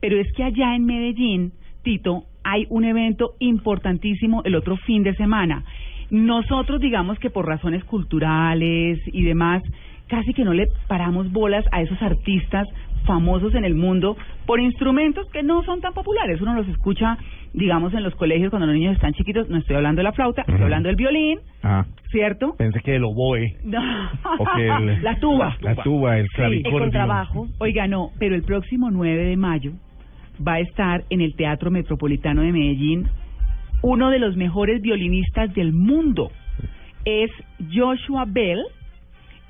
Pero es que allá en Medellín, Tito, hay un evento importantísimo el otro fin de semana. Nosotros, digamos que por razones culturales y demás, casi que no le paramos bolas a esos artistas famosos en el mundo por instrumentos que no son tan populares. Uno los escucha, digamos, en los colegios cuando los niños están chiquitos. No estoy hablando de la flauta, estoy hablando del violín, Ah, ¿cierto? pensé que el oboe. No. O que el- la tuba. La tuba, el Sí, clavicordio. Oiga, no, pero el próximo 9 de mayo va a estar en el Teatro Metropolitano de Medellín uno de los mejores violinistas del mundo. Es Joshua Bell.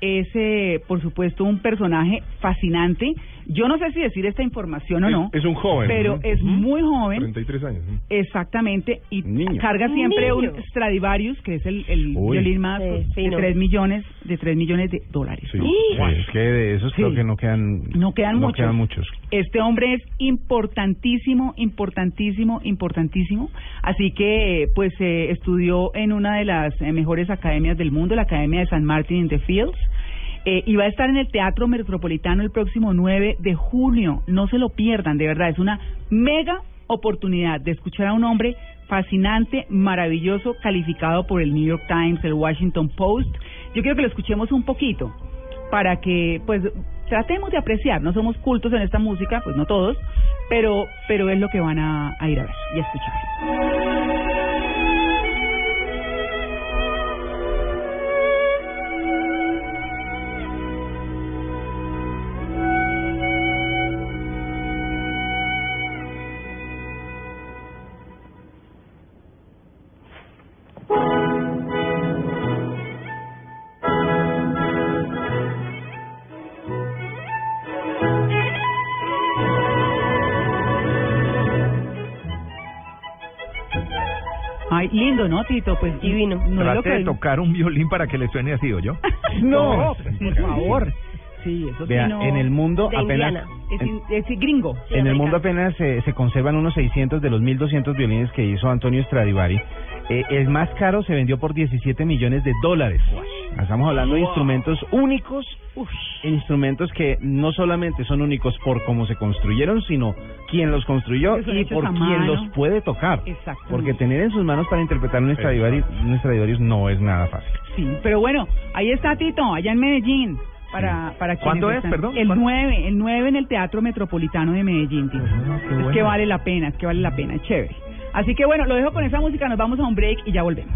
Es, eh, por supuesto, un personaje fascinante. Yo no sé si decir esta información o no, Es un joven. pero es muy joven. 33 años. ¿no? Exactamente, y Niño. carga siempre un. Stradivarius, que es el, violín más Sí, de fino. 3 millones, de 3 millones de dólares. Sí. ¿no? Sí, es que de esos creo que no quedan. No quedan muchos. quedan muchos. Este hombre es importantísimo, importantísimo, importantísimo. Así que, pues, eh, estudió en una de las eh, mejores academias del mundo, la Academia de San Martin in the Fields. Eh, y va a estar en el Teatro Metropolitano el próximo 9 de junio. No se lo pierdan, de verdad. Es una mega oportunidad de escuchar a un hombre fascinante, maravilloso, calificado por el New York Times, el Washington Post. Yo quiero que lo escuchemos un poquito para que, pues, tratemos de apreciar. No somos cultos en esta música, pues no todos, pero, pero es lo que van a, a ir a ver y a escuchar. Ay, lindo, ¿no, Tito? Pues Divino. No es lo Trate de que... tocar un violín para que le suene así, ¿o yo? No, por favor. Sí, eso sí Vea, no- en el mundo De apenas. Indiana. Es, in- es gringo. Sí, En el mundo apenas se se conservan unos 600 de los 1.200 violines que hizo Antonio Stradivari. Eh, el más caro se vendió por 17 millones de dólares. Estamos hablando de instrumentos únicos, instrumentos que no solamente son únicos por cómo se construyeron, sino quién los construyó y por quién mano. los puede tocar. Porque tener en sus manos para interpretar un Stradivarius, un Stradivarius no es nada fácil. Sí, pero bueno, ahí está Tito, allá en Medellín. Para, para ¿Cuándo es, están- perdón? El ¿Cuándo? 9, el 9 en el Teatro Metropolitano de Medellín, Tito. Es bueno. que vale la pena, es que vale la pena, es chévere. Así que bueno, lo dejo con esa música, nos vamos a un break y ya volvemos.